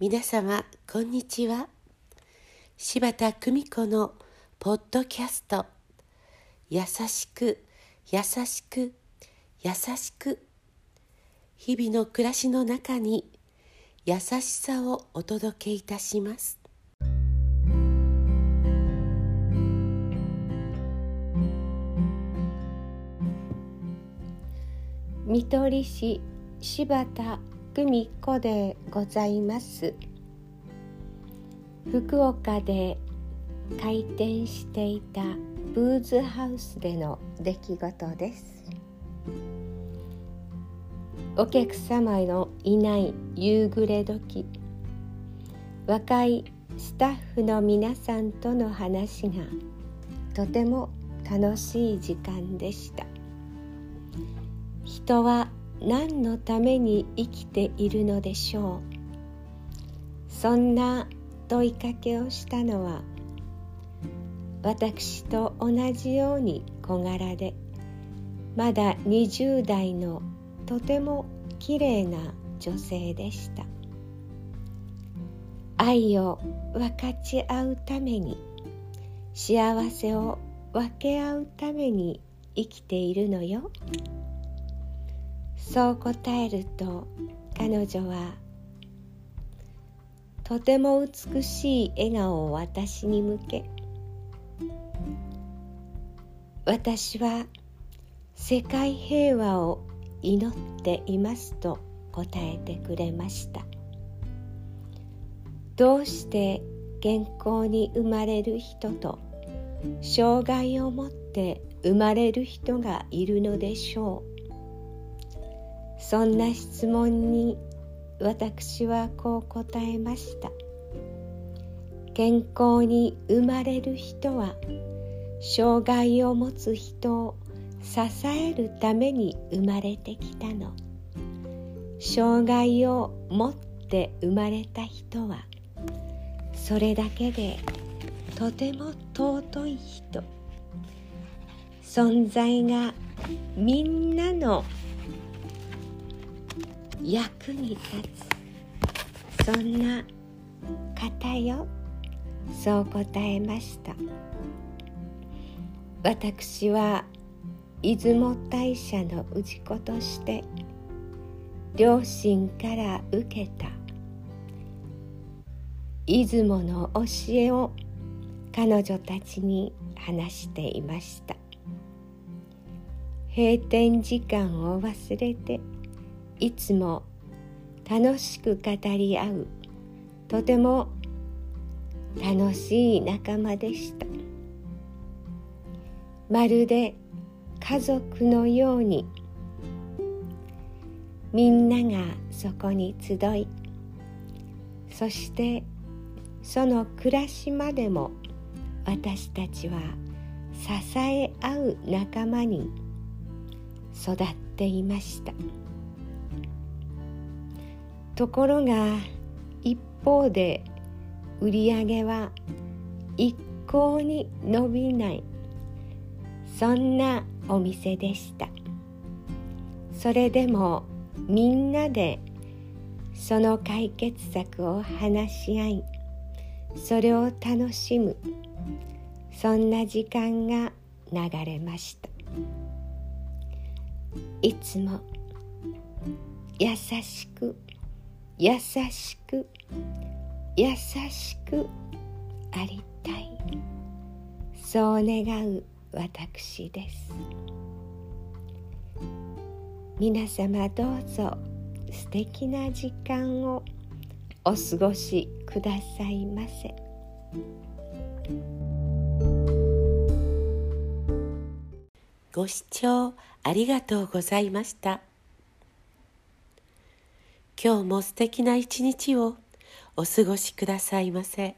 皆様こんにちは。柴田久美子のポッドキャスト「優しく優しく優しく」日々の暮らしの中に優しさをお届けいたします。見取り師柴田久美子でございます。福岡で開店していたブーズハウスでの出来事です。お客様のいない夕暮れ時若いスタッフの皆さんとの話がとても楽しい時間でした。人は何のために生きているのでしょう？そんな問いかけをしたのは私と同じように小柄でまだ20代のとてもきれいな女性でした愛を分かち合うために幸せを分け合うために生きているのよ。そう答えると彼女はとても美しい笑顔を私に向け私は世界平和を祈っていますと答えてくれました。どうして健康に生まれる人と障害を持って生まれる人がいるのでしょう？そんな質問に私はこう答えました。健康に生まれる人は障害を持つ人を支えるために生まれてきたの。障害を持って生まれた人はそれだけでとても尊い人。存在がみんなの役に立つ。そんな方よ。そう答えました。私は出雲大社の氏子として両親から受けた。出雲の教えを彼女たちに話していました。閉店時間を忘れていつも楽しく語り合う。とても楽しい仲間でした。まるで家族のように。みんながそこに集い。そしてその暮らしまでも私たちは支え合う仲間に育っていました。ところが一方で売り上げは一向に伸びない。そんなお店でした。それでもみんなでその解決策を話し合いそれを楽しむ。そんな時間が流れました。いつも優しく優しく優しくありたい。そう願う私です。皆様どうぞ素敵な時間をお過ごしくださいませ。ご視聴ありがとうございました。今日も素敵な一日をお過ごしくださいませ。